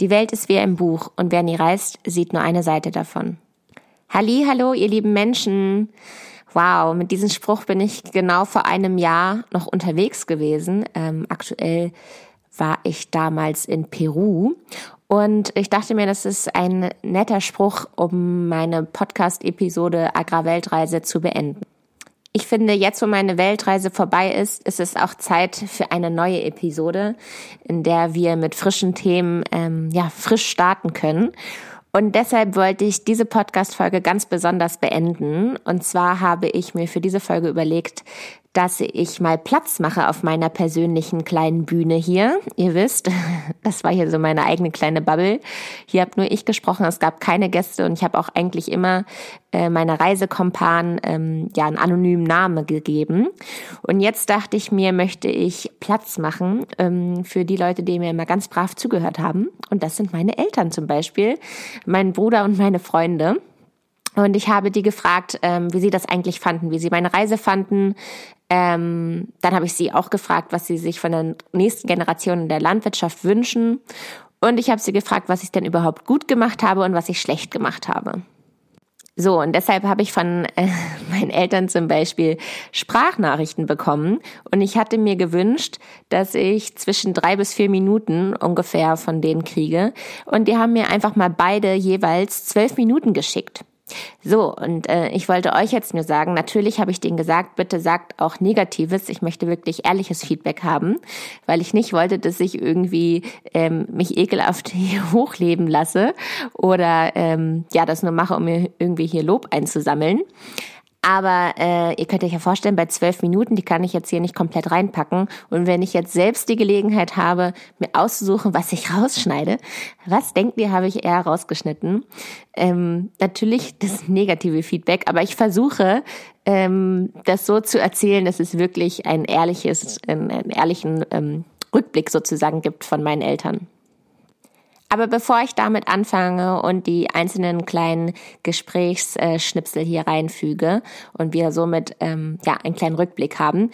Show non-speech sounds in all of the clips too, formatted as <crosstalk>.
Die Welt ist wie ein Buch und wer nie reist, sieht nur eine Seite davon. Halli, hallo, ihr lieben Menschen. Wow, mit diesem Spruch bin ich genau vor einem Jahr noch unterwegs gewesen. Ähm, aktuell war ich damals in Peru und ich dachte mir, das ist ein netter Spruch, um meine Podcast-Episode Agrarweltreise zu beenden. Ich finde, jetzt wo meine Weltreise vorbei ist, ist es auch Zeit für eine neue Episode, in der wir mit frischen Themen ähm, ja frisch starten können. Und deshalb wollte ich diese Podcast-Folge ganz besonders beenden. Und zwar habe ich mir für diese Folge überlegt, dass ich mal Platz mache auf meiner persönlichen kleinen Bühne hier. Ihr wisst, <laughs> das war hier so meine eigene kleine Bubble. Hier habe nur ich gesprochen, es gab keine Gäste und ich habe auch eigentlich immer äh, meine Reisekompan ähm, ja einen anonymen Namen gegeben. Und jetzt dachte ich mir, möchte ich Platz machen ähm, für die Leute, die mir immer ganz brav zugehört haben. Und das sind meine Eltern zum Beispiel, mein Bruder und meine Freunde. Und ich habe die gefragt, ähm, wie sie das eigentlich fanden, wie sie meine Reise fanden, ähm, dann habe ich sie auch gefragt, was sie sich von der nächsten Generation in der Landwirtschaft wünschen. Und ich habe sie gefragt, was ich denn überhaupt gut gemacht habe und was ich schlecht gemacht habe. So, und deshalb habe ich von äh, <laughs> meinen Eltern zum Beispiel Sprachnachrichten bekommen. Und ich hatte mir gewünscht, dass ich zwischen drei bis vier Minuten ungefähr von denen kriege. Und die haben mir einfach mal beide jeweils zwölf Minuten geschickt. So, und äh, ich wollte euch jetzt nur sagen, natürlich habe ich denen gesagt, bitte sagt auch Negatives. Ich möchte wirklich ehrliches Feedback haben, weil ich nicht wollte, dass ich irgendwie ähm, mich ekelhaft <laughs> hier hochleben lasse oder ähm, ja, das nur mache, um mir irgendwie hier Lob einzusammeln. Aber äh, ihr könnt euch ja vorstellen, bei zwölf Minuten, die kann ich jetzt hier nicht komplett reinpacken. Und wenn ich jetzt selbst die Gelegenheit habe, mir auszusuchen, was ich <laughs> rausschneide, was denkt ihr, habe ich eher rausgeschnitten? Ähm, natürlich das negative Feedback, aber ich versuche, ähm, das so zu erzählen, dass es wirklich ein ehrliches, einen, einen ehrlichen ähm, Rückblick sozusagen gibt von meinen Eltern. Aber bevor ich damit anfange und die einzelnen kleinen Gesprächsschnipsel hier reinfüge und wir somit ähm, ja einen kleinen Rückblick haben,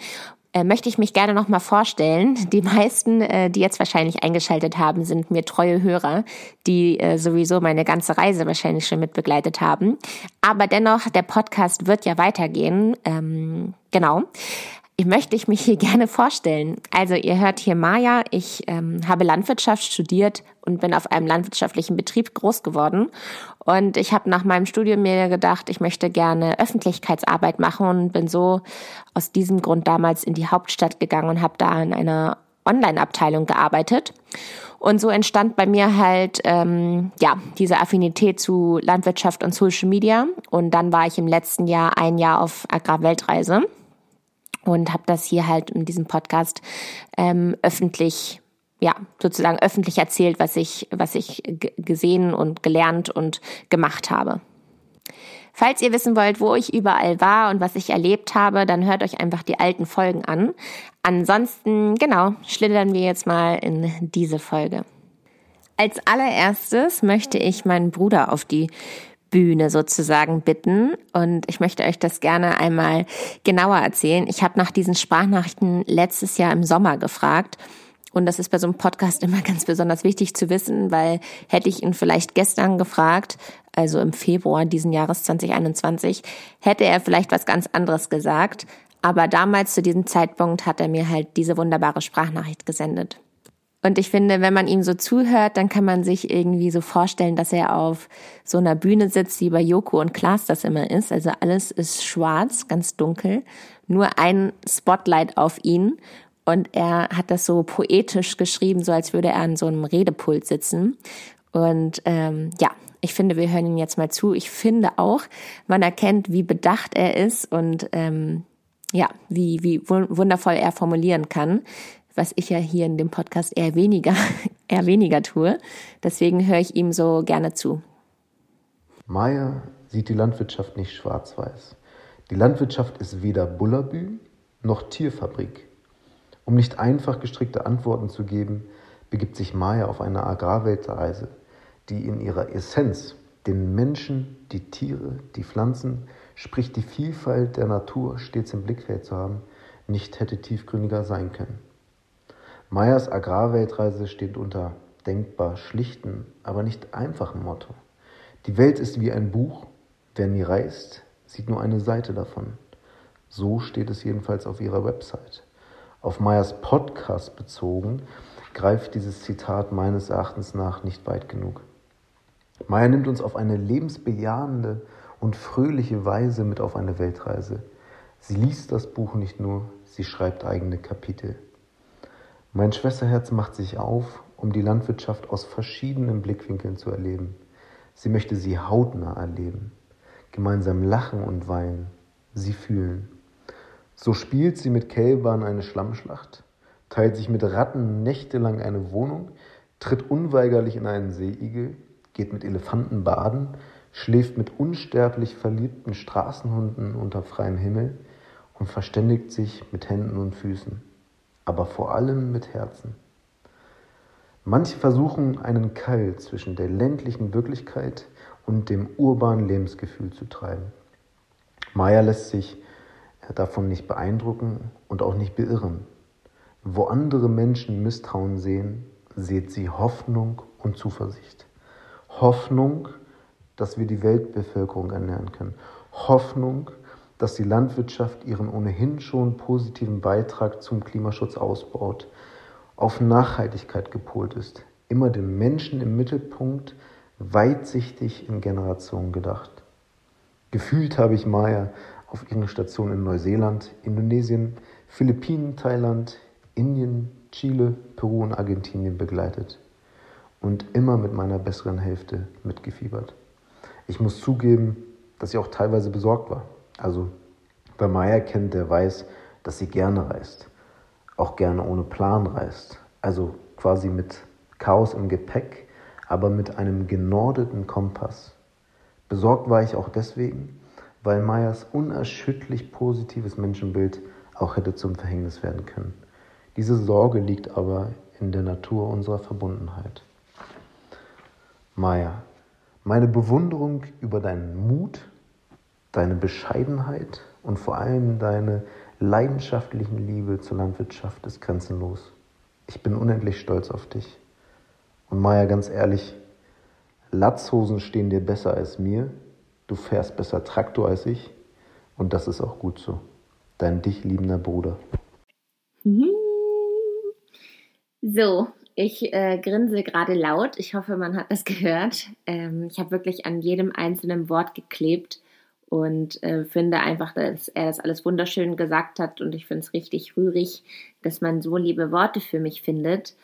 äh, möchte ich mich gerne nochmal vorstellen. Die meisten, äh, die jetzt wahrscheinlich eingeschaltet haben, sind mir treue Hörer, die äh, sowieso meine ganze Reise wahrscheinlich schon mit begleitet haben. Aber dennoch, der Podcast wird ja weitergehen. Ähm, genau. Ich möchte ich mich hier gerne vorstellen. Also ihr hört hier Maja, ich ähm, habe Landwirtschaft studiert und bin auf einem landwirtschaftlichen Betrieb groß geworden. Und ich habe nach meinem Studium mir gedacht, ich möchte gerne Öffentlichkeitsarbeit machen und bin so aus diesem Grund damals in die Hauptstadt gegangen und habe da in einer Online-Abteilung gearbeitet. Und so entstand bei mir halt ähm, ja diese Affinität zu Landwirtschaft und Social Media. Und dann war ich im letzten Jahr ein Jahr auf Agrarweltreise und habe das hier halt in diesem Podcast ähm, öffentlich ja, sozusagen öffentlich erzählt, was ich, was ich gesehen und gelernt und gemacht habe. Falls ihr wissen wollt, wo ich überall war und was ich erlebt habe, dann hört euch einfach die alten Folgen an. Ansonsten, genau, schlittern wir jetzt mal in diese Folge. Als allererstes möchte ich meinen Bruder auf die Bühne sozusagen bitten. Und ich möchte euch das gerne einmal genauer erzählen. Ich habe nach diesen Sprachnachrichten letztes Jahr im Sommer gefragt. Und das ist bei so einem Podcast <laughs> immer ganz besonders wichtig zu wissen, weil hätte ich ihn vielleicht gestern gefragt, also im Februar diesen Jahres 2021, hätte er vielleicht was ganz anderes gesagt. Aber damals zu diesem Zeitpunkt hat er mir halt diese wunderbare Sprachnachricht gesendet. Und ich finde, wenn man ihm so zuhört, dann kann man sich irgendwie so vorstellen, dass er auf so einer Bühne sitzt, wie bei Joko und Klaas das immer ist. Also alles ist schwarz, ganz dunkel. Nur ein Spotlight auf ihn. Und er hat das so poetisch geschrieben, so als würde er an so einem Redepult sitzen. Und ähm, ja, ich finde, wir hören ihn jetzt mal zu. Ich finde auch, man erkennt, wie bedacht er ist und ähm, ja, wie, wie wundervoll er formulieren kann was ich ja hier in dem Podcast eher weniger, <laughs> eher weniger tue. Deswegen höre ich ihm so gerne zu. Maya sieht die Landwirtschaft nicht schwarz-weiß. Die Landwirtschaft ist weder Bullabü noch Tierfabrik. Um nicht einfach gestrickte Antworten zu geben, begibt sich Maya auf eine Agrarweltreise, die in ihrer Essenz den Menschen, die Tiere, die Pflanzen, sprich die Vielfalt der Natur stets im Blickfeld zu haben, nicht hätte tiefgründiger sein können. Meyers Agrarweltreise steht unter denkbar schlichten, aber nicht einfachen Motto. Die Welt ist wie ein Buch, wer nie reist, sieht nur eine Seite davon. So steht es jedenfalls auf ihrer Website. Auf Meyers Podcast bezogen greift dieses Zitat meines Erachtens nach nicht weit genug. Meyer nimmt uns auf eine lebensbejahende und fröhliche Weise mit auf eine Weltreise. Sie liest das Buch nicht nur, sie schreibt eigene Kapitel. Mein Schwesterherz macht sich auf, um die Landwirtschaft aus verschiedenen Blickwinkeln zu erleben. Sie möchte sie hautnah erleben, gemeinsam lachen und weinen, sie fühlen. So spielt sie mit Kälbern eine Schlammschlacht, teilt sich mit Ratten nächtelang eine Wohnung, tritt unweigerlich in einen Seeigel, geht mit Elefanten baden, schläft mit unsterblich verliebten Straßenhunden unter freiem Himmel und verständigt sich mit Händen und Füßen, aber vor allem mit Herzen. Manche versuchen einen Keil zwischen der ländlichen Wirklichkeit und dem urbanen Lebensgefühl zu treiben. Maya lässt sich davon nicht beeindrucken und auch nicht beirren. Wo andere Menschen Misstrauen sehen, seht sie Hoffnung und Zuversicht. Hoffnung, dass wir die Weltbevölkerung ernähren können. Hoffnung, dass die Landwirtschaft ihren ohnehin schon positiven Beitrag zum Klimaschutz ausbaut, auf Nachhaltigkeit gepolt ist, immer den Menschen im Mittelpunkt, weitsichtig in Generationen gedacht. Gefühlt habe ich Maya auf ihren Stationen in Neuseeland, Indonesien, Philippinen, Thailand, Indien, Chile, Peru und Argentinien begleitet und immer mit meiner besseren Hälfte mitgefiebert. Ich muss zugeben, dass ich auch teilweise besorgt war. Also wer Maya kennt, der weiß, dass sie gerne reist. Auch gerne ohne Plan reist. Also quasi mit Chaos im Gepäck, aber mit einem genordeten Kompass. Besorgt war ich auch deswegen, weil Mayas unerschütterlich positives Menschenbild auch hätte zum Verhängnis werden können. Diese Sorge liegt aber in der Natur unserer Verbundenheit. Maya, meine Bewunderung über deinen Mut, deine Bescheidenheit und vor allem deine leidenschaftlichen Liebe zur Landwirtschaft ist grenzenlos. Ich bin unendlich stolz auf dich. Und Maya, ganz ehrlich, Latzhosen stehen dir besser als mir. Du fährst besser Traktor als ich. Und das ist auch gut so. Dein dich liebender Bruder. So, ich äh, grinse gerade laut. Ich hoffe, man hat das gehört. Ähm, ich habe wirklich an jedem einzelnen Wort geklebt und äh, finde einfach, dass er das alles wunderschön gesagt hat. Und ich finde es richtig rührig, dass man so liebe Worte für mich findet.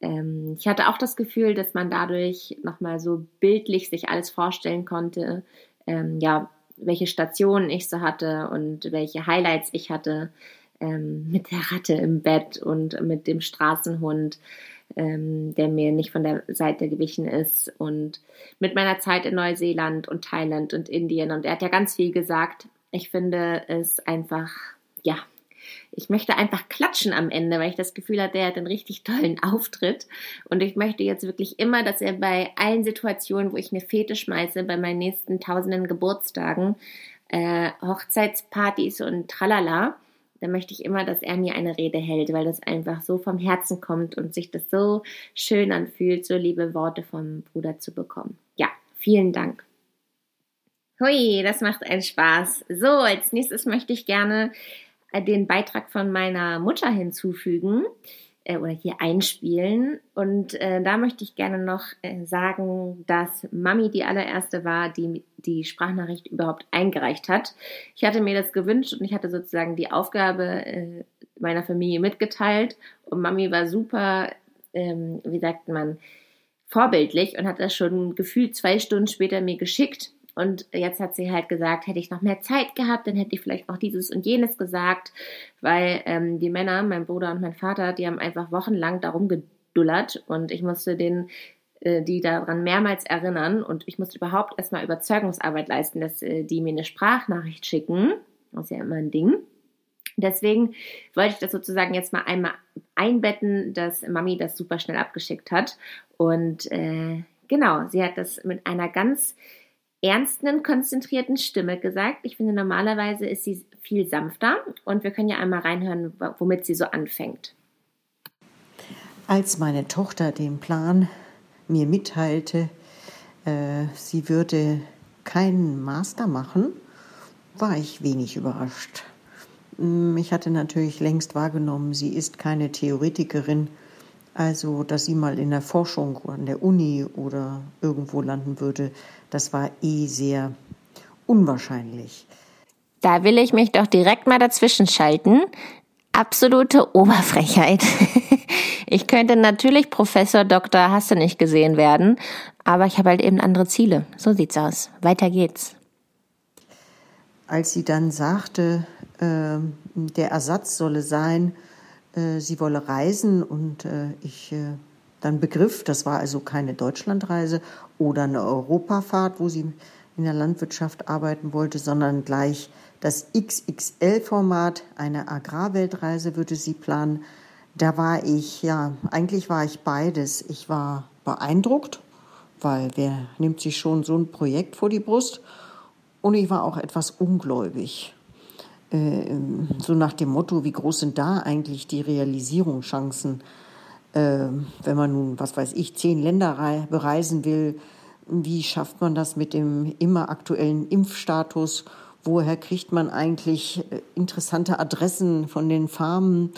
Ähm, ich hatte auch das Gefühl, dass man dadurch nochmal so bildlich sich alles vorstellen konnte, ähm, ja, welche Stationen ich so hatte und welche Highlights ich hatte ähm, mit der Ratte im Bett und mit dem Straßenhund ähm, der mir nicht von der Seite gewichen ist und mit meiner Zeit in Neuseeland und Thailand und Indien. Und er hat ja ganz viel gesagt. Ich finde es einfach, ja, ich möchte einfach klatschen am Ende, weil ich das Gefühl hatte, er hat einen richtig tollen Auftritt. Und ich möchte jetzt wirklich immer, dass er bei allen Situationen, wo ich eine Fete schmeiße, bei meinen nächsten tausenden Geburtstagen, äh, Hochzeitspartys und tralala, dann möchte ich immer, dass er mir eine Rede hält, weil das einfach so vom Herzen kommt und sich das so schön anfühlt, so liebe Worte vom Bruder zu bekommen. Ja, vielen Dank. Hui, das macht einen Spaß. So, als nächstes möchte ich gerne äh, den Beitrag von meiner Mutter hinzufügen äh, oder hier einspielen. Und äh, da möchte ich gerne noch äh, sagen, dass Mami die allererste war, die die Sprachnachricht überhaupt eingereicht hat. Ich hatte mir das gewünscht und ich hatte sozusagen die Aufgabe äh, meiner Familie mitgeteilt. Und Mami war super, ähm, wie sagt man, vorbildlich und hat das schon gefühlt zwei Stunden später mir geschickt. Und jetzt hat sie halt gesagt, hätte ich noch mehr Zeit gehabt, dann hätte ich vielleicht auch dieses und jenes gesagt, weil ähm, die Männer, mein Bruder und mein Vater, die haben einfach wochenlang darum gedullert und ich musste den äh, die daran mehrmals erinnern und ich musste überhaupt erstmal Überzeugungsarbeit leisten, dass äh, die mir eine Sprachnachricht schicken. Das ist ja immer ein Ding. Deswegen wollte ich das sozusagen jetzt mal einmal einbetten, dass Mami das super schnell abgeschickt hat. Und äh, genau, sie hat das mit einer ganz ernsten, konzentrierten Stimme gesagt. Ich finde, normalerweise ist sie viel sanfter und wir können ja einmal reinhören, womit sie so anfängt. Als meine Tochter den Plan mir mitteilte, äh, sie würde keinen Master machen, war ich wenig überrascht. Mm, ich hatte natürlich längst wahrgenommen, sie ist keine Theoretikerin, also dass sie mal in der Forschung an der Uni oder irgendwo landen würde, das war eh sehr unwahrscheinlich. Da will ich mich doch direkt mal dazwischen schalten. Absolute Oberfrechheit. <laughs> Ich könnte natürlich Professor, Doktor, hast du nicht gesehen werden, aber ich habe halt eben andere Ziele. So sieht's aus. Weiter geht's. Als sie dann sagte, äh, der Ersatz solle sein, äh, sie wolle reisen und äh, ich äh, dann begriff, das war also keine Deutschlandreise oder eine Europafahrt, wo sie in der Landwirtschaft arbeiten wollte, sondern gleich das XXL-Format, eine Agrarweltreise würde sie planen. Da war ich, ja, eigentlich war ich beides. Ich war beeindruckt, weil wer nimmt sich schon so ein Projekt vor die Brust? Und ich war auch etwas ungläubig. Äh, so nach dem Motto, wie groß sind da eigentlich die Realisierungschancen, wenn man nun, was weiß ich, zehn Länder bereisen will, wie schafft man das mit dem immer aktuellen Impfstatus? Woher kriegt man eigentlich äh, interessante Adressen von den Farmen?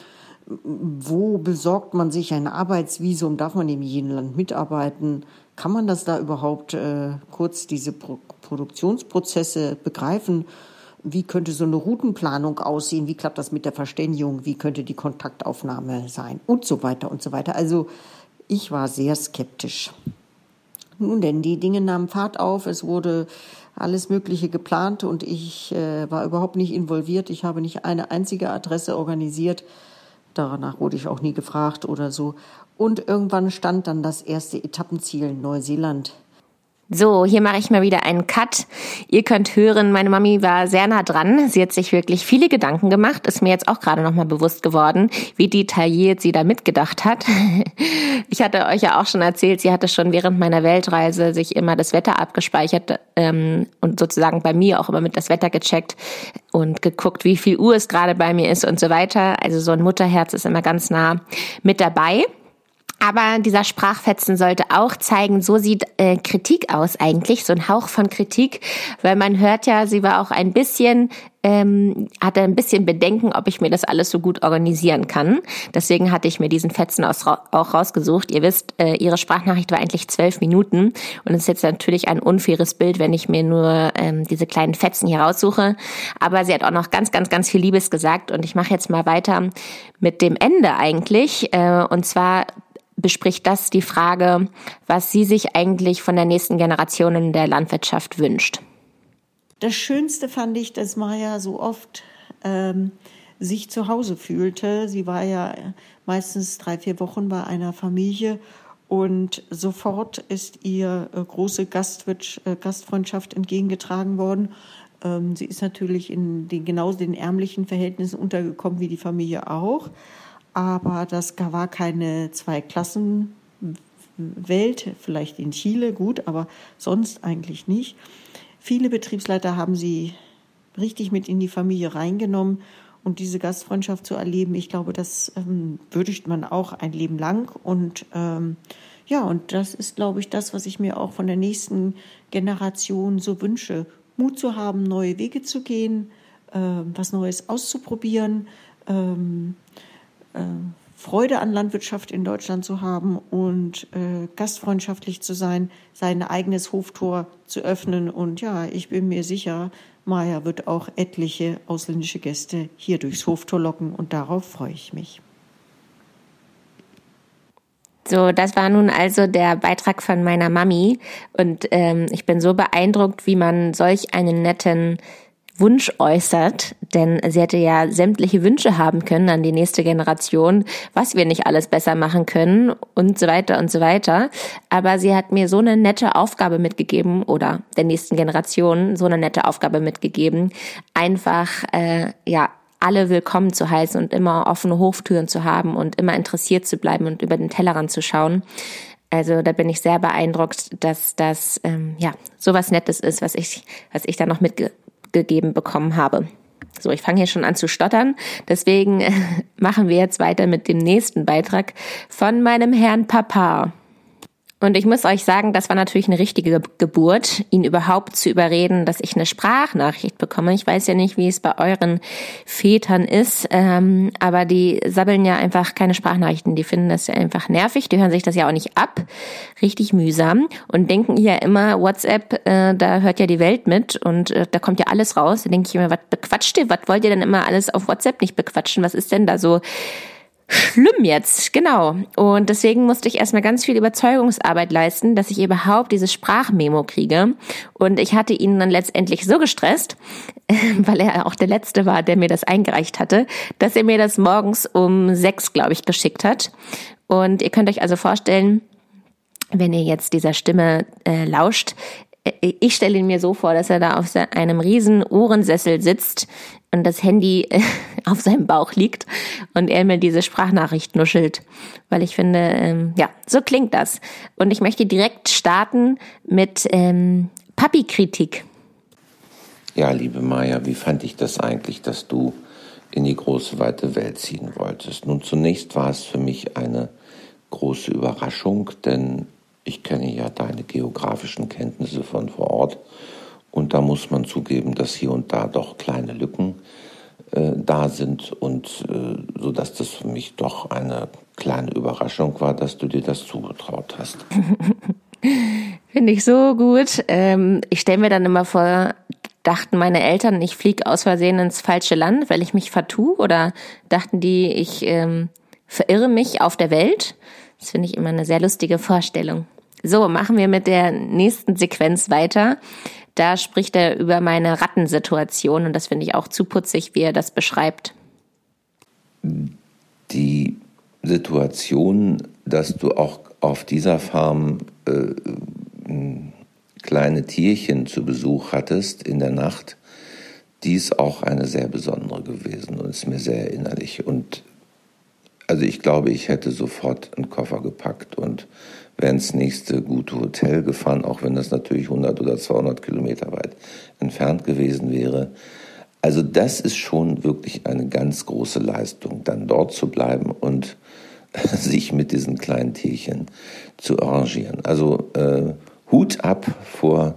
Wo besorgt man sich ein Arbeitsvisum? Darf man in jedem Land mitarbeiten? Kann man das da überhaupt äh, kurz diese Pro Produktionsprozesse begreifen? Wie könnte so eine Routenplanung aussehen? Wie klappt das mit der Verständigung? Wie könnte die Kontaktaufnahme sein? Und so weiter und so weiter. Also ich war sehr skeptisch. Nun denn, die Dinge nahmen Fahrt auf. Es wurde alles Mögliche geplant und ich äh, war überhaupt nicht involviert. Ich habe nicht eine einzige Adresse organisiert. Danach wurde ich auch nie gefragt oder so. Und irgendwann stand dann das erste Etappenziel Neuseeland so, hier mache ich mal wieder einen Cut. Ihr könnt hören, meine Mami war sehr nah dran. Sie hat sich wirklich viele Gedanken gemacht. Ist mir jetzt auch gerade nochmal bewusst geworden, wie detailliert sie da mitgedacht hat. <laughs> Ich hatte euch ja auch schon erzählt, sie hatte schon während meiner Weltreise sich immer das Wetter abgespeichert ähm, und sozusagen bei mir auch immer mit das Wetter gecheckt und geguckt, wie viel Uhr es gerade bei mir ist und so weiter. Also so ein Mutterherz ist immer ganz nah mit dabei. Aber dieser Sprachfetzen sollte auch zeigen, so sieht äh, Kritik aus eigentlich, so ein Hauch von Kritik, weil man hört ja, sie war auch ein bisschen, ähm, hatte ein bisschen Bedenken, ob ich mir das alles so gut organisieren kann. Deswegen hatte ich mir diesen Fetzen auch rausgesucht. Ihr wisst, äh, ihre Sprachnachricht war eigentlich zwölf Minuten und es ist jetzt natürlich ein unfaires Bild, wenn ich mir nur ähm, diese kleinen Fetzen hier raussuche. Aber sie hat auch noch ganz, ganz, ganz viel Liebes gesagt und ich mache jetzt mal weiter mit dem Ende eigentlich. Äh, und zwar bespricht das die Frage, was sie sich eigentlich von der nächsten Generation in der Landwirtschaft wünscht. Das Schönste fand ich, dass Maya so oft ähm, sich zu Hause fühlte. Sie war ja meistens drei, vier Wochen bei einer Familie und sofort ist ihr äh, große Gastwirtschaft, äh, Gastfreundschaft entgegengetragen worden. Ähm, sie ist natürlich in den genau den ärmlichen Verhältnissen untergekommen wie die Familie auch aber das war keine Zweiklassenwelt, vielleicht in Chile gut, aber sonst eigentlich nicht. Viele Betriebsleiter haben sie richtig mit in die Familie reingenommen und diese Gastfreundschaft zu erleben, ich glaube, das ähm, würdigt man auch ein Leben lang und ähm, ja, und das ist, glaube ich, das, was ich mir auch von der nächsten Generation so wünsche. Mut zu haben, neue Wege zu gehen, äh, was Neues auszuprobieren, ähm, äh, Freude an Landwirtschaft in Deutschland zu haben und äh, gastfreundschaftlich zu sein, sein eigenes Hoftor zu öffnen. Und ja, ich bin mir sicher, Maya wird auch etliche ausländische Gäste hier durchs Hoftor locken und darauf freue ich mich. So, das war nun also der Beitrag von meiner Mami und ähm, ich bin so beeindruckt, wie man solch einen netten Wunsch äußert, denn sie hätte ja sämtliche Wünsche haben können an die nächste Generation, was wir nicht alles besser machen können und so weiter und so weiter. Aber sie hat mir so eine nette Aufgabe mitgegeben oder der nächsten Generation so eine nette Aufgabe mitgegeben, einfach äh, ja alle willkommen zu heißen und immer offene Hoftüren zu haben und immer interessiert zu bleiben und über den Tellerrand zu schauen. Also da bin ich sehr beeindruckt, dass das ähm, ja sowas Nettes ist, was ich was ich da noch mitge gegeben bekommen habe. So, ich fange hier schon an zu stottern. Deswegen <laughs> machen wir jetzt weiter mit dem nächsten Beitrag von meinem Herrn Papa. Und ich muss euch sagen, das war natürlich eine richtige Geburt, ihn überhaupt zu überreden, dass ich eine Sprachnachricht bekomme. Ich weiß ja nicht, wie es bei euren Vätern ist, ähm, aber die sabbeln ja einfach keine Sprachnachrichten. Die finden das ja einfach nervig. Die hören sich das ja auch nicht ab. Richtig mühsam und denken ja immer, WhatsApp, äh, da hört ja die Welt mit und äh, da kommt ja alles raus. Da denke ich immer, was bequatscht ihr? Was wollt ihr denn immer alles auf WhatsApp nicht bequatschen? Was ist denn da so schlimm jetzt, genau. Und deswegen musste ich erstmal ganz viel Überzeugungsarbeit leisten, dass ich überhaupt dieses Sprachmemo kriege. Und ich hatte ihn dann letztendlich so gestresst, <laughs> weil er auch der Letzte war, der mir das eingereicht hatte, dass er mir das morgens um sechs, glaube ich, geschickt hat. Und ihr könnt euch also vorstellen, wenn ihr jetzt dieser Stimme äh, lauscht, äh, ich stelle ihn mir so vor, dass er da auf einem riesen Ohrensessel sitzt und das Handy <laughs> auf seinem Bauch liegt und er mir diese Sprachnachricht nuschelt. Weil ich finde, ähm, ja, so klingt das. Und ich möchte direkt starten mit ähm, Papi-Kritik. Ja, liebe Maya, wie fand ich das eigentlich, dass du in die große weite Welt ziehen wolltest? Nun, zunächst war es für mich eine große Überraschung, denn ich kenne ja deine geografischen Kenntnisse von vor Ort und da muss man zugeben, dass hier und da doch kleine Lücken äh, da sind und äh, so dass das für mich doch eine kleine Überraschung war, dass du dir das zugetraut hast. <laughs> Finde ich so gut. Ähm, ich stelle mir dann immer vor, dachten meine Eltern, ich fliege aus Versehen ins falsche Land, weil ich mich vertue? Oder dachten die, ich ähm, verirre mich auf der Welt? Das finde ich immer eine sehr lustige Vorstellung. So, machen wir mit der nächsten Sequenz weiter. Da spricht er über meine Rattensituation und das finde ich auch zu putzig, wie er das beschreibt. Die Situation, dass du auch auf dieser Farm äh, kleine Tierchen zu Besuch hattest in der Nacht, die ist auch eine sehr besondere gewesen und ist mir sehr erinnerlich. Und also ich glaube, ich hätte sofort einen Koffer gepackt und wäre ins nächste gute Hotel gefahren, auch wenn das natürlich 100 oder 200 Kilometer weit entfernt gewesen wäre. Also das ist schon wirklich eine ganz große Leistung, dann dort zu bleiben und <laughs> sich mit diesen kleinen Tierchen zu arrangieren. Also äh, Hut ab vor,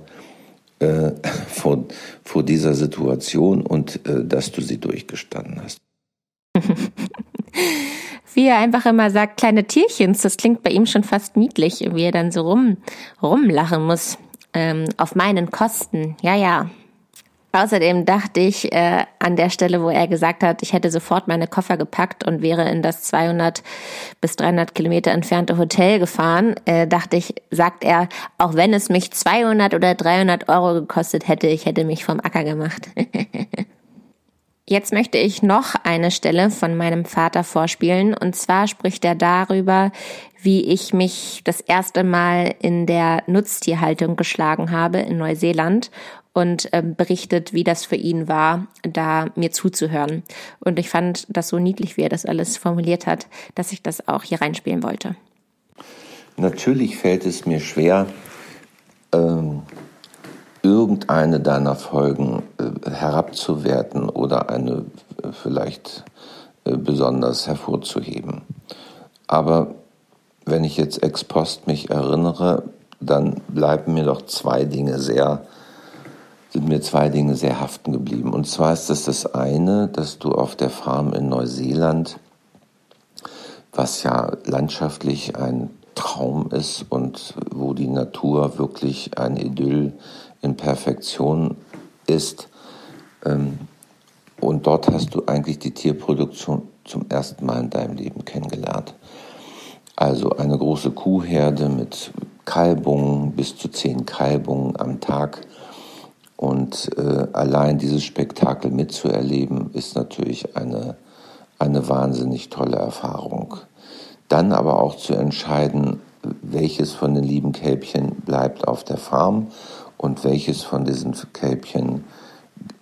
äh, <laughs> vor, vor dieser Situation und äh, dass du sie durchgestanden hast. <laughs> wie er einfach immer sagt, kleine Tierchens, das klingt bei ihm schon fast niedlich, wie er dann so rum, rumlachen muss. Ähm, auf meinen Kosten, ja, ja. Außerdem dachte ich äh, an der Stelle, wo er gesagt hat, ich hätte sofort meine Koffer gepackt und wäre in das 200 bis 300 Kilometer entfernte Hotel gefahren, äh, dachte ich, sagt er, auch wenn es mich 200 oder 300 Euro gekostet hätte, ich hätte mich vom Acker gemacht. <laughs> Jetzt möchte ich noch eine Stelle von meinem Vater vorspielen. Und zwar spricht er darüber, wie ich mich das erste Mal in der Nutztierhaltung geschlagen habe in Neuseeland und äh, berichtet, wie das für ihn war, da mir zuzuhören. Und ich fand das so niedlich, wie er das alles formuliert hat, dass ich das auch hier reinspielen wollte. Natürlich fällt es mir schwer, ähm, irgendeine deiner Folgen äh, herabzuwerten oder eine äh, vielleicht äh, besonders hervorzuheben. Aber wenn ich jetzt ex post mich erinnere, dann bleiben mir doch zwei Dinge sehr, sind mir zwei Dinge sehr haften geblieben. Und zwar ist das das eine, dass du auf der Farm in Neuseeland, was ja landschaftlich ein Traum ist und wo die Natur wirklich ein Idyll in Perfektion ist. Ähm, und dort hast du eigentlich die Tierproduktion zum ersten Mal in deinem Leben kennengelernt. Also eine große Kuhherde mit Kalbungen, bis zu zehn Kalbungen am Tag. Und äh, allein dieses Spektakel mitzuerleben, ist natürlich eine, eine wahnsinnig tolle Erfahrung. Dann aber auch zu entscheiden, welches von den lieben Kälbchen bleibt auf der Farm und welches von diesen Kälbchen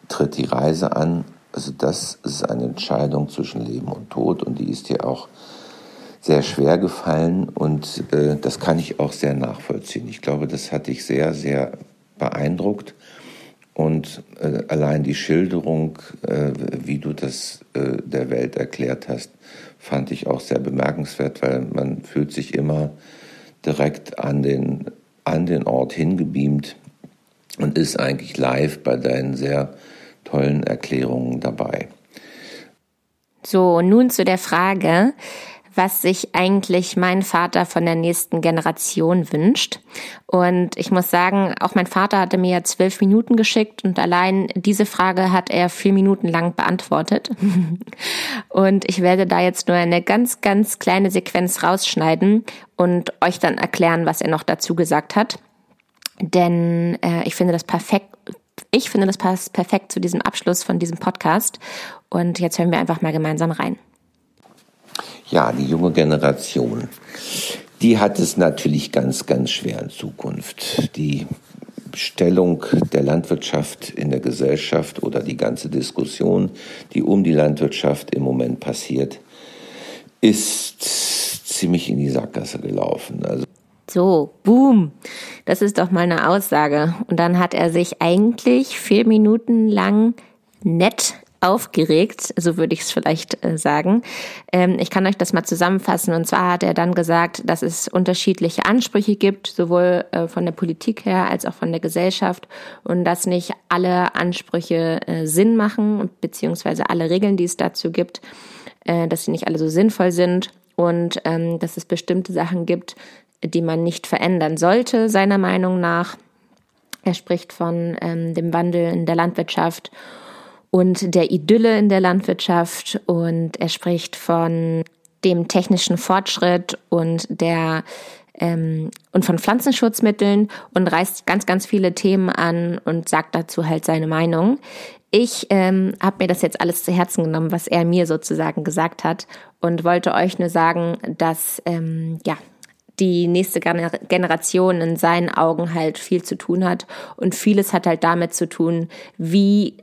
tritt die Reise an. Also das ist eine Entscheidung zwischen Leben und Tod und die ist dir auch sehr schwer gefallen und äh, das kann ich auch sehr nachvollziehen. Ich glaube, das hat dich sehr, sehr beeindruckt und äh, allein die Schilderung, äh, wie du das äh, der Welt erklärt hast, fand ich auch sehr bemerkenswert, weil man fühlt sich immer direkt an den, an den Ort hingebeamt und ist eigentlich live bei deinen sehr tollen Erklärungen dabei. So, nun zu der Frage, was sich eigentlich mein Vater von der nächsten Generation wünscht. Und ich muss sagen, auch mein Vater hatte mir ja zwölf Minuten geschickt und allein diese Frage hat er vier Minuten lang beantwortet. <laughs> und ich werde da jetzt nur eine ganz, ganz kleine Sequenz rausschneiden und euch dann erklären, was er noch dazu gesagt hat. Denn äh, ich finde das perfekt, ich finde, das passt perfekt zu diesem Abschluss von diesem Podcast. Und jetzt hören wir einfach mal gemeinsam rein. Ja, die junge Generation, die hat es natürlich ganz, ganz schwer in Zukunft. Die Stellung der Landwirtschaft in der Gesellschaft oder die ganze Diskussion, die um die Landwirtschaft im Moment passiert, ist ziemlich in die Sackgasse gelaufen. Also so, boom. Das ist doch mal eine Aussage. Und dann hat er sich eigentlich vier Minuten lang nett aufgeregt, so würde ich es vielleicht äh, sagen. Ähm, ich kann euch das mal zusammenfassen. Und zwar hat er dann gesagt, dass es unterschiedliche Ansprüche gibt, sowohl äh, von der Politik her als auch von der Gesellschaft und dass nicht alle Ansprüche äh, Sinn machen, beziehungsweise alle Regeln, die es dazu gibt, dass sie nicht alle so sinnvoll sind und ähm, dass es bestimmte Sachen gibt, die man nicht verändern sollte, seiner Meinung nach. Er spricht von ähm, dem Wandel in der Landwirtschaft und der Idylle in der Landwirtschaft und er spricht von dem technischen Fortschritt und der ähm, und von Pflanzenschutzmitteln und reißt ganz, ganz viele Themen an und sagt dazu halt seine Meinung. Ich ähm, habe mir das jetzt alles zu Herzen genommen, was er mir sozusagen gesagt hat und wollte euch nur sagen, dass ähm, ja die nächste Generation in seinen Augen halt viel zu tun hat und vieles hat halt damit zu tun, wie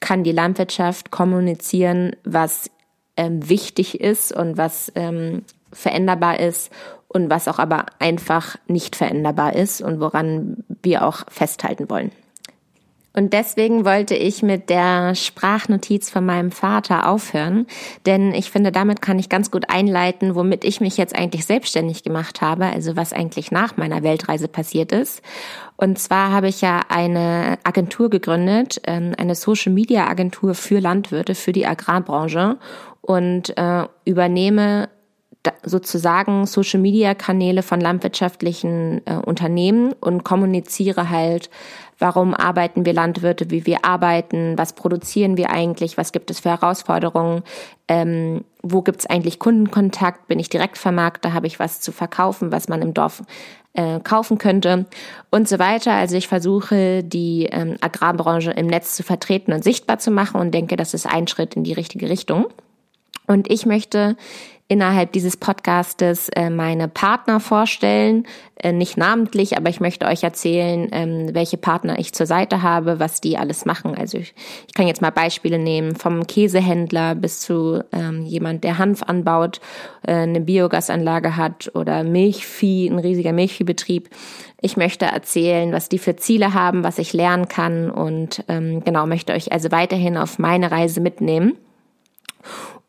kann die Landwirtschaft kommunizieren, was ähm, wichtig ist und was ähm, veränderbar ist und was auch aber einfach nicht veränderbar ist und woran wir auch festhalten wollen. Und deswegen wollte ich mit der Sprachnotiz von meinem Vater aufhören, denn ich finde, damit kann ich ganz gut einleiten, womit ich mich jetzt eigentlich selbstständig gemacht habe, also was eigentlich nach meiner Weltreise passiert ist. Und zwar habe ich ja eine Agentur gegründet, ähm, eine Social-Media-Agentur für Landwirte, für die Agrarbranche und äh, übernehme sozusagen Social-Media-Kanäle von landwirtschaftlichen äh, Unternehmen und kommuniziere halt warum arbeiten wir Landwirte, wie wir arbeiten, was produzieren wir eigentlich, was gibt es für Herausforderungen, ähm, wo gibt es eigentlich Kundenkontakt, bin ich Direktvermarkter, habe ich was zu verkaufen, was man im Dorf äh, kaufen könnte? Und so weiter. Also ich versuche, die ähm, Agrarbranche im Netz zu vertreten und sichtbar zu machen und denke, das ist ein Schritt in die richtige Richtung. Und ich möchte innerhalb dieses Podcastes äh, meine Partner vorstellen, äh, nicht namentlich, aber ich möchte euch erzählen, ähm, welche Partner ich zur Seite habe, was die alles machen. Also ich, ich kann jetzt mal Beispiele nehmen, vom Käsehändler bis zu ähm, jemand, der Hanf anbaut, äh, eine Biogasanlage hat oder Milchvieh, ein riesiger Milchviehbetrieb. Ich möchte erzählen, was die für Ziele haben, was ich lernen kann und ähm, genau möchte euch also weiterhin auf meine Reise mitnehmen.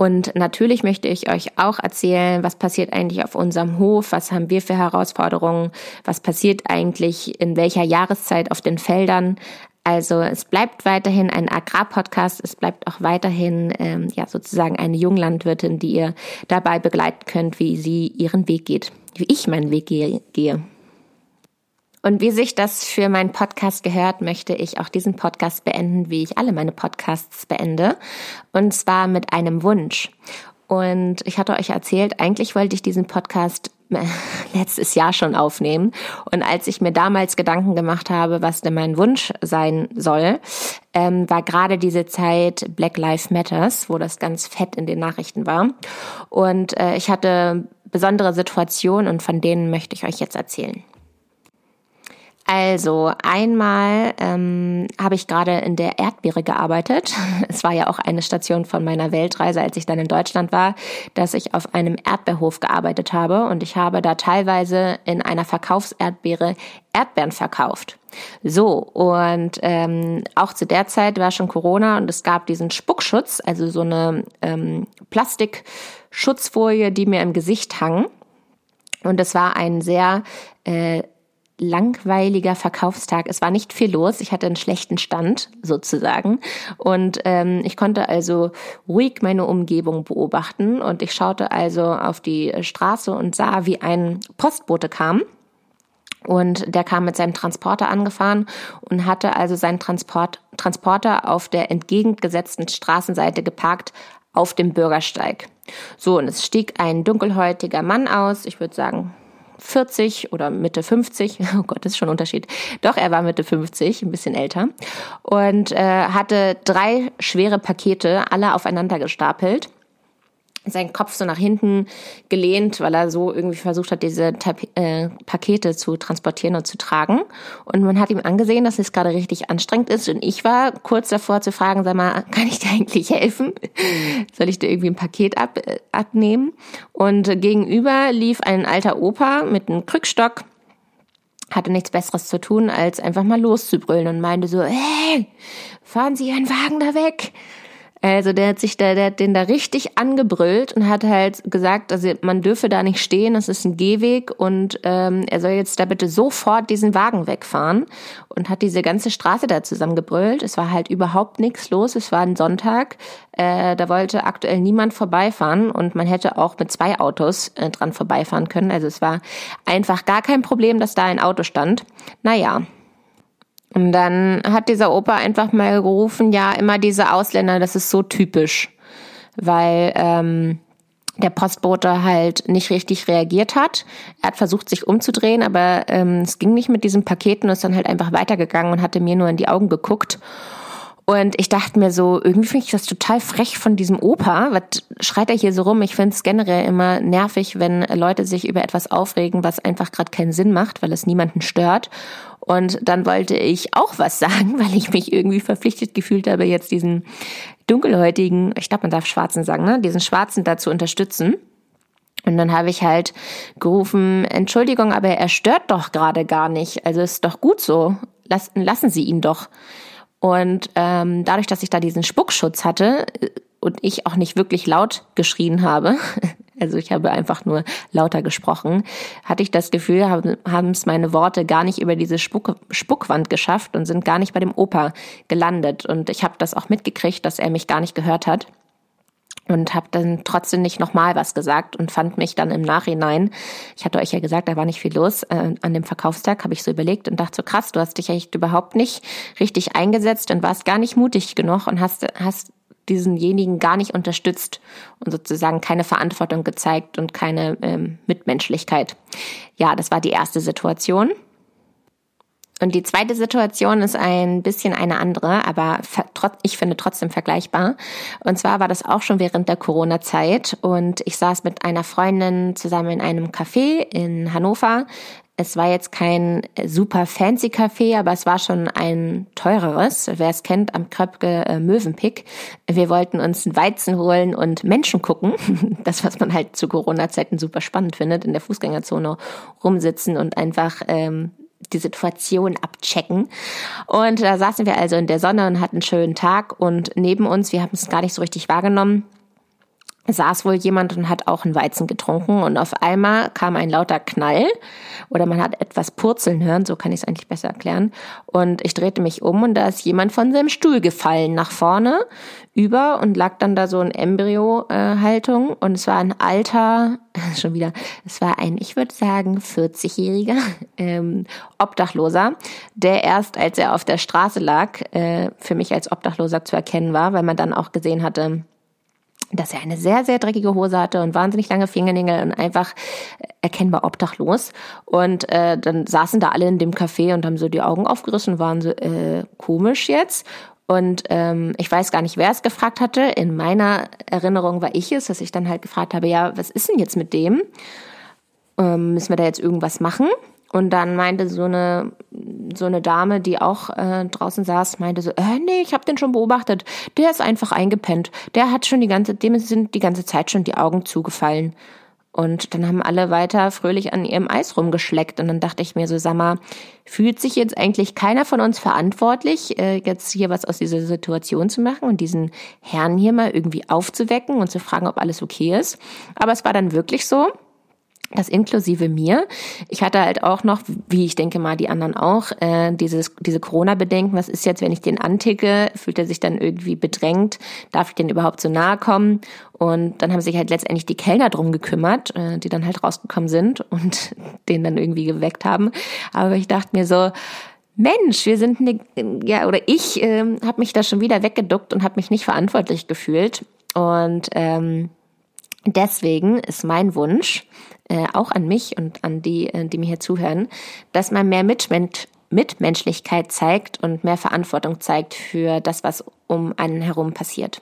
Und natürlich möchte ich euch auch erzählen, was passiert eigentlich auf unserem Hof, was haben wir für Herausforderungen, was passiert eigentlich in welcher Jahreszeit auf den Feldern. Also es bleibt weiterhin ein Agrarpodcast, es bleibt auch weiterhin ähm, ja sozusagen eine Junglandwirtin, die ihr dabei begleiten könnt, wie sie ihren Weg geht, wie ich meinen Weg gehe. Und wie sich das für meinen Podcast gehört, möchte ich auch diesen Podcast beenden, wie ich alle meine Podcasts beende. Und zwar mit einem Wunsch. Und ich hatte euch erzählt, eigentlich wollte ich diesen Podcast äh, <laughs> letztes Jahr schon aufnehmen. Und als ich mir damals Gedanken gemacht habe, was denn mein Wunsch sein soll, ähm, war gerade diese Zeit Black Lives Matters, wo das ganz fett in den Nachrichten war. Und äh, ich hatte besondere Situationen und von denen möchte ich euch jetzt erzählen. Also einmal ähm, habe ich gerade in der Erdbeere gearbeitet. <laughs> Es war ja auch eine Station von meiner Weltreise, als ich dann in Deutschland war, dass ich auf einem Erdbeerhof gearbeitet habe und ich habe da teilweise in einer Verkaufserdbeere Erdbeeren verkauft. So, und ähm, auch zu der Zeit war schon Corona und es gab diesen Spuckschutz, also so eine ähm, Plastikschutzfolie, die mir im Gesicht hang. Und es war ein sehr äh, langweiliger Verkaufstag. Es war nicht viel los. Ich hatte einen schlechten Stand sozusagen. Und ähm, ich konnte also ruhig meine Umgebung beobachten. Und ich schaute also auf die Straße und sah, wie ein Postbote kam. Und der kam mit seinem Transporter angefahren und hatte also seinen Transport, Transporter auf der entgegengesetzten Straßenseite geparkt auf dem Bürgersteig. So, und es stieg ein dunkelhäutiger Mann aus, ich würde sagen 40 oder Mitte 50. <laughs> Oh Gott, das ist schon ein Unterschied. Doch, er war Mitte 50, ein bisschen älter. Und äh, hatte drei schwere Pakete, alle aufeinander gestapelt seinen Kopf so nach hinten gelehnt, weil er so irgendwie versucht hat, diese Tap äh, Pakete zu transportieren und zu tragen. Und man hat ihm angesehen, dass es gerade richtig anstrengend ist. Und ich war kurz davor zu fragen, sag mal, kann ich dir eigentlich helfen? Soll ich dir irgendwie ein Paket ab, äh, abnehmen? Und gegenüber lief ein alter Opa mit einem Krückstock, hatte nichts Besseres zu tun, als einfach mal loszubrüllen und meinte so, hey, fahren Sie Ihren Wagen da weg. Also der hat sich da, der hat den da richtig angebrüllt und hat halt gesagt, also man dürfe da nicht stehen, das ist ein Gehweg und ähm, er soll jetzt da bitte sofort diesen Wagen wegfahren und hat diese ganze Straße da zusammengebrüllt. Es war halt überhaupt nichts los, es war ein Sonntag, äh, da wollte aktuell niemand vorbeifahren und man hätte auch mit zwei Autos äh, dran vorbeifahren können. Also es war einfach gar kein Problem, dass da ein Auto stand. Naja, und dann hat dieser Opa einfach mal gerufen, ja, immer diese Ausländer, das ist so typisch, weil ähm, der Postbote halt nicht richtig reagiert hat. Er hat versucht, sich umzudrehen, aber ähm, es ging nicht mit diesem Paket und ist dann halt einfach weitergegangen und hatte mir nur in die Augen geguckt. Und ich dachte mir so, irgendwie finde ich das total frech von diesem Opa. Was schreit er hier so rum? Ich finde es generell immer nervig, wenn Leute sich über etwas aufregen, was einfach gerade keinen Sinn macht, weil es niemanden stört. Und dann wollte ich auch was <laughs> sagen, weil ich mich irgendwie verpflichtet gefühlt habe, jetzt diesen dunkelhäutigen, ich glaube, man darf Schwarzen sagen, ne, diesen Schwarzen da zu unterstützen. Und dann habe ich halt gerufen, Entschuldigung, aber er stört doch gerade gar nicht. Also ist doch gut so. Lassen, lassen Sie ihn doch. Und ähm, dadurch, dass ich da diesen Spuckschutz hatte äh, und ich auch nicht wirklich laut geschrien habe, <laughs> also ich habe einfach nur lauter gesprochen, hatte ich das Gefühl, haben es meine Worte gar nicht über diese Spuck, Spuckwand geschafft und sind gar nicht bei dem Opa gelandet. Und ich habe das auch mitgekriegt, dass er mich gar nicht gehört hat und habe dann trotzdem nicht nochmal was gesagt und fand mich dann im Nachhinein, ich hatte euch ja gesagt, da war nicht viel los, äh, an dem Verkaufstag habe ich so überlegt und dachte so krass, du hast dich echt überhaupt nicht richtig eingesetzt und warst gar nicht mutig genug und hast, hast diesenjenigen gar nicht unterstützt und sozusagen keine Verantwortung gezeigt und keine ähm, Mitmenschlichkeit. Ja, das war die erste Situation. Und die zweite Situation ist ein bisschen eine andere, aber ich finde trotzdem vergleichbar. Und zwar war das auch schon während der Corona-Zeit und ich saß mit einer Freundin zusammen in einem Café in Hannover. Es war jetzt kein super fancy Café, aber es war schon ein teureres. Wer es kennt, am Kröpke äh, Mövenpick. Wir wollten uns einen Weizen holen und Menschen gucken. <laughs> Das, was man halt zu Corona-Zeiten super spannend findet, in der Fußgängerzone rumsitzen und einfach ähm, die Situation abchecken. Und da saßen wir also in der Sonne und hatten einen schönen Tag und neben uns, wir haben es gar nicht so richtig wahrgenommen, saß wohl jemand und hat auch einen Weizen getrunken und auf einmal kam ein lauter Knall oder man hat etwas purzeln hören, so kann ich es eigentlich besser erklären. Und ich drehte mich um und da ist jemand von seinem Stuhl gefallen nach vorne über und lag dann da so in Embryo-Haltung und es war ein alter, <laughs> schon wieder, es war ein, ich würde sagen, 40-jähriger <laughs> ähm, Obdachloser, der erst, als er auf der Straße lag, äh, für mich als Obdachloser zu erkennen war, weil man dann auch gesehen hatte, dass er eine sehr, sehr dreckige Hose hatte und wahnsinnig lange Fingernägel und einfach erkennbar obdachlos. Und äh, dann saßen da alle in dem Café und haben so die Augen aufgerissen, waren so äh, komisch jetzt. Und ähm, ich weiß gar nicht, wer es gefragt hatte. In meiner Erinnerung war ich es, dass ich dann halt gefragt habe, ja, was ist denn jetzt mit dem? Ähm, müssen wir da jetzt irgendwas machen? Und dann meinte so eine so eine Dame, die auch äh, draußen saß, meinte so, äh, nee, ich habe den schon beobachtet. Der ist einfach eingepennt. Der hat schon die ganze, dem sind die ganze Zeit schon die Augen zugefallen. Und dann haben alle weiter fröhlich an ihrem Eis rumgeschleckt. Und dann dachte ich mir so, sag mal, fühlt sich jetzt eigentlich keiner von uns verantwortlich, äh, jetzt hier was aus dieser Situation zu machen und diesen Herrn hier mal irgendwie aufzuwecken und zu fragen, ob alles okay ist. Aber es war dann wirklich so Das inklusive mir. Ich hatte halt auch noch, wie ich denke mal die anderen auch, äh, dieses, diese Corona-Bedenken. Was ist jetzt, wenn ich den anticke? Fühlt er sich dann irgendwie bedrängt? Darf ich denn überhaupt so nahe kommen? Und dann haben sich halt letztendlich die Kellner drum gekümmert, äh, die dann halt rausgekommen sind und <laughs> den dann irgendwie geweckt haben. Aber ich dachte mir so, Mensch, wir sind eine, ja, oder ich äh, habe mich da schon wieder weggeduckt und habe mich nicht verantwortlich gefühlt. Und ähm, deswegen ist mein Wunsch, äh, auch an mich und an die, äh, die mir hier zuhören, dass man mehr Mitmensch, Mitmenschlichkeit zeigt und mehr Verantwortung zeigt für das, was um einen herum passiert.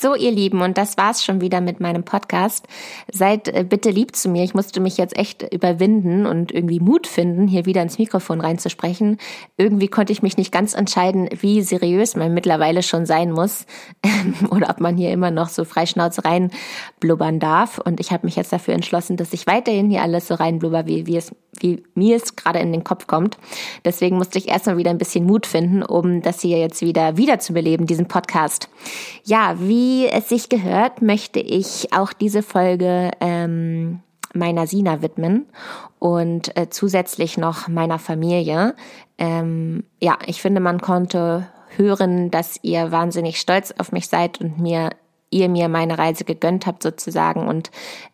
So, ihr Lieben, und das war's schon wieder mit meinem Podcast. Seid äh, bitte lieb zu mir. Ich musste mich jetzt echt überwinden und irgendwie Mut finden, hier wieder ins Mikrofon reinzusprechen. Irgendwie konnte ich mich nicht ganz entscheiden, wie seriös man mittlerweile schon sein muss <laughs> oder ob man hier immer noch so freischnauze reinblubbern darf. Und ich habe mich jetzt dafür entschlossen, dass ich weiterhin hier alles so reinblubber, wie, wie es wie mir es gerade in den Kopf kommt. Deswegen musste ich erstmal wieder ein bisschen Mut finden, um das hier jetzt wieder wiederzubeleben, diesen Podcast. Ja, wie es sich gehört, möchte ich auch diese Folge ähm, meiner Sina widmen und äh, zusätzlich noch meiner Familie. Ähm, ja, ich finde, man konnte hören, dass ihr wahnsinnig stolz auf mich seid und mir ihr mir meine Reise gegönnt habt sozusagen und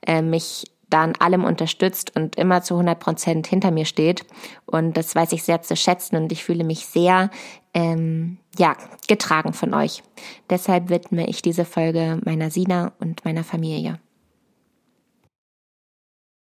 äh, mich da in allem unterstützt und immer zu 100 Prozent hinter mir steht. Und das weiß ich sehr zu schätzen und ich fühle mich sehr, ähm, ja, getragen von euch. Deshalb widme ich diese Folge meiner Sina und meiner Familie.